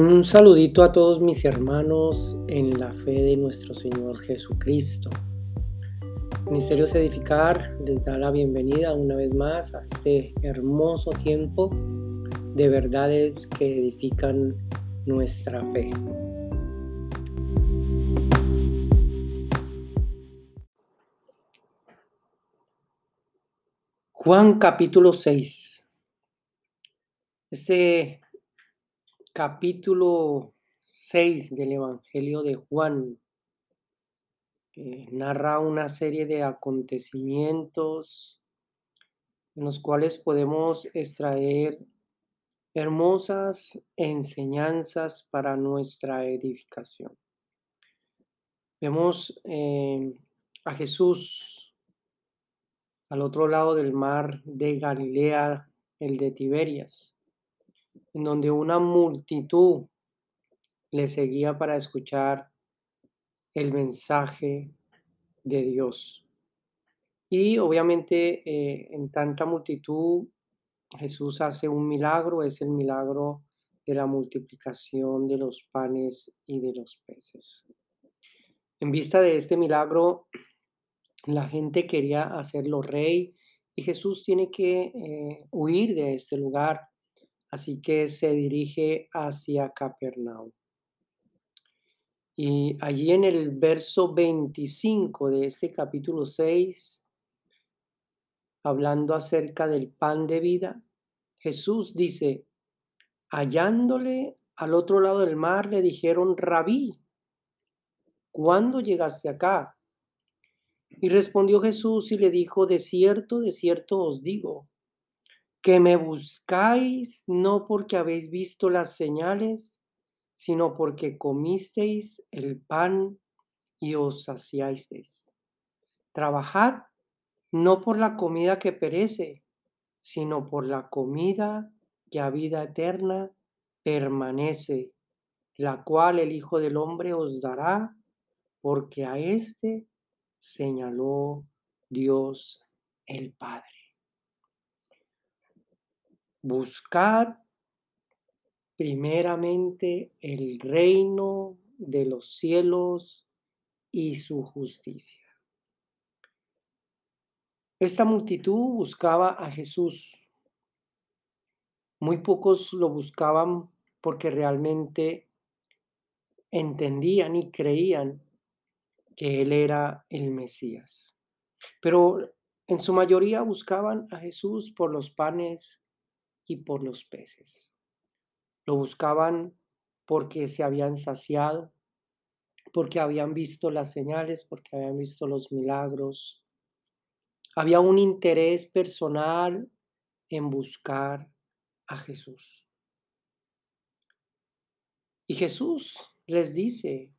Un saludito a todos mis hermanos en la fe de nuestro Señor Jesucristo. Ministerios Edificar les da la bienvenida una vez más a este hermoso tiempo de verdades que edifican nuestra fe. Juan capítulo 6. Este capítulo 6 del Evangelio de Juan narra una serie de acontecimientos en los cuales podemos extraer hermosas enseñanzas para nuestra edificación. Vemos eh, a Jesús al otro lado del mar de Galilea, el de Tiberias en donde una multitud le seguía para escuchar el mensaje de Dios. Y obviamente eh, en tanta multitud Jesús hace un milagro, es el milagro de la multiplicación de los panes y de los peces. En vista de este milagro, la gente quería hacerlo rey y Jesús tiene que eh, huir de este lugar Así que se dirige hacia Capernaum. Y allí en el verso 25 de este capítulo 6, hablando acerca del pan de vida, Jesús dice, hallándole al otro lado del mar, le dijeron, rabí, ¿cuándo llegaste acá? Y respondió Jesús y le dijo, de cierto, de cierto os digo, que me buscáis no porque habéis visto las señales, sino porque comisteis el pan y os saciasteis. Trabajad no por la comida que perece, sino por la comida que a vida eterna permanece, la cual el Hijo del Hombre os dará, porque a éste señaló Dios el Padre. Buscad primeramente el reino de los cielos y su justicia. Esta multitud buscaba a Jesús. Muy pocos lo buscaban porque realmente entendían y creían que Él era el Mesías. Pero en su mayoría buscaban a Jesús por los panes y por los peces. Lo buscaban porque se habían saciado, porque habían visto las señales, porque habían visto los milagros. Había un interés personal en buscar a Jesús. Y Jesús les dice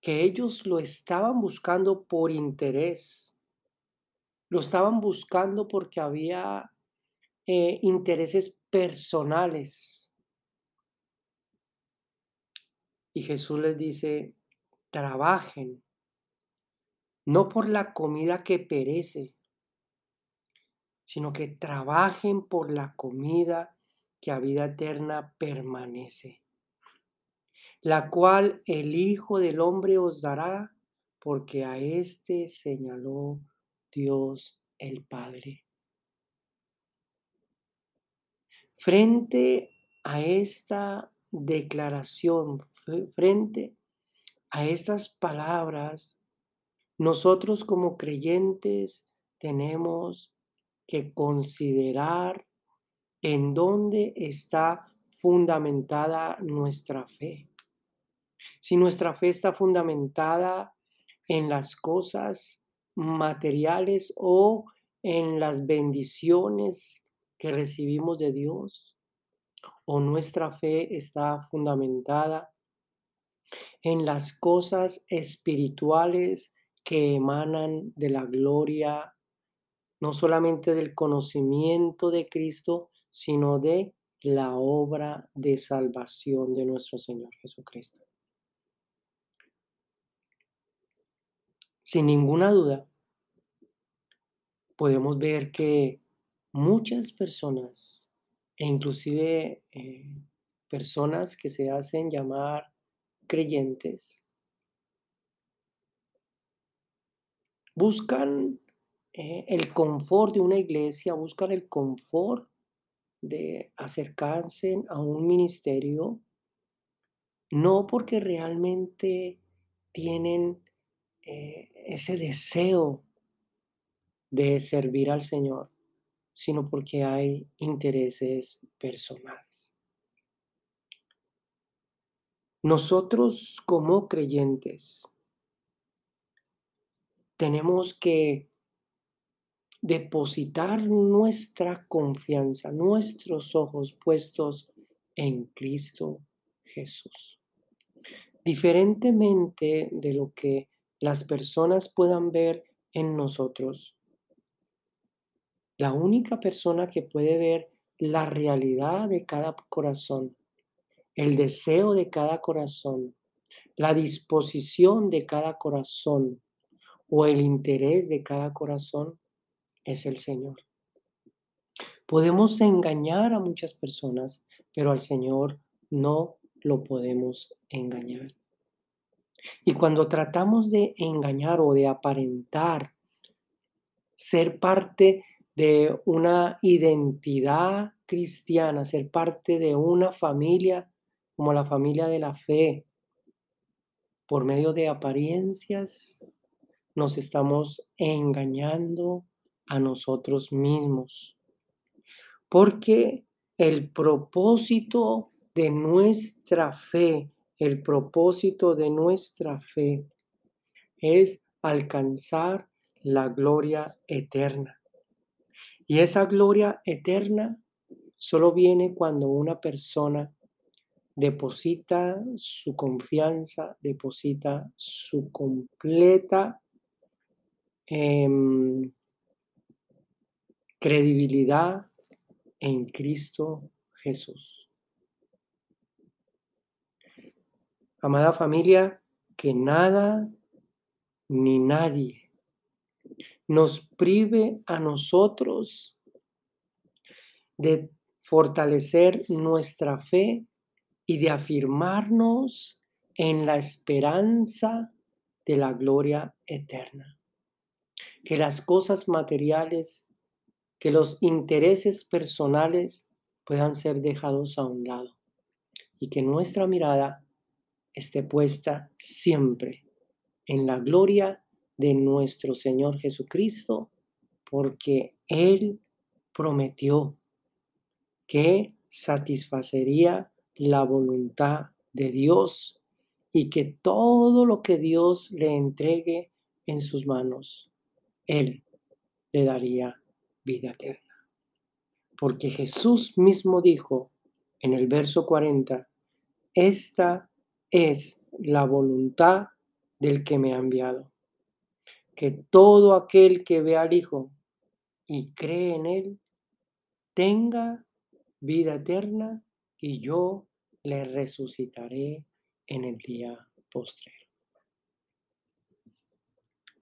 que ellos lo estaban buscando por interés, lo estaban buscando porque había eh, intereses personales. Y Jesús les dice, trabajen, no por la comida que perece, sino que trabajen por la comida que a vida eterna permanece, la cual el Hijo del Hombre os dará, porque a éste señaló Dios el Padre. Frente a esta declaración, frente a estas palabras, nosotros como creyentes tenemos que considerar en dónde está fundamentada nuestra fe. Si nuestra fe está fundamentada en las cosas materiales o en las bendiciones que recibimos de Dios o nuestra fe está fundamentada en las cosas espirituales que emanan de la gloria, no solamente del conocimiento de Cristo, sino de la obra de salvación de nuestro Señor Jesucristo. Sin ninguna duda, podemos ver que muchas personas e inclusive eh, personas que se hacen llamar creyentes, buscan eh, el confort de una iglesia, buscan el confort de acercarse a un ministerio, no porque realmente tienen eh, ese deseo de servir al Señor, sino porque hay intereses personales. Nosotros como creyentes tenemos que depositar nuestra confianza, nuestros ojos puestos en Cristo Jesús. Diferentemente de lo que las personas puedan ver en nosotros, la única persona que puede ver la realidad de cada corazón, el deseo de cada corazón, la disposición de cada corazón o el interés de cada corazón es el Señor. Podemos engañar a muchas personas, pero al Señor no lo podemos engañar. Y cuando tratamos de engañar o de aparentar ser parte de una identidad cristiana, ser parte de una familia como la familia de la fe, por medio de apariencias, nos estamos engañando a nosotros mismos. Porque el propósito de nuestra fe, el propósito de nuestra fe es alcanzar la gloria eterna. Y esa gloria eterna solo viene cuando una persona deposita su confianza, deposita su completa em, credibilidad en Cristo Jesús. Amada familia, que nada ni nadie nos prive a nosotros de fortalecer nuestra fe y de afirmarnos en la esperanza de la gloria eterna. Que las cosas materiales, que los intereses personales puedan ser dejados a un lado y que nuestra mirada esté puesta siempre en la gloria de nuestro Señor Jesucristo, porque Él prometió que satisfacería la voluntad de Dios y que todo lo que Dios le entregue en sus manos, Él le daría vida eterna. Porque Jesús mismo dijo en el verso 40, esta es la voluntad del que me ha enviado que todo aquel que ve al Hijo y cree en Él tenga vida eterna y yo le resucitaré en el día postrero.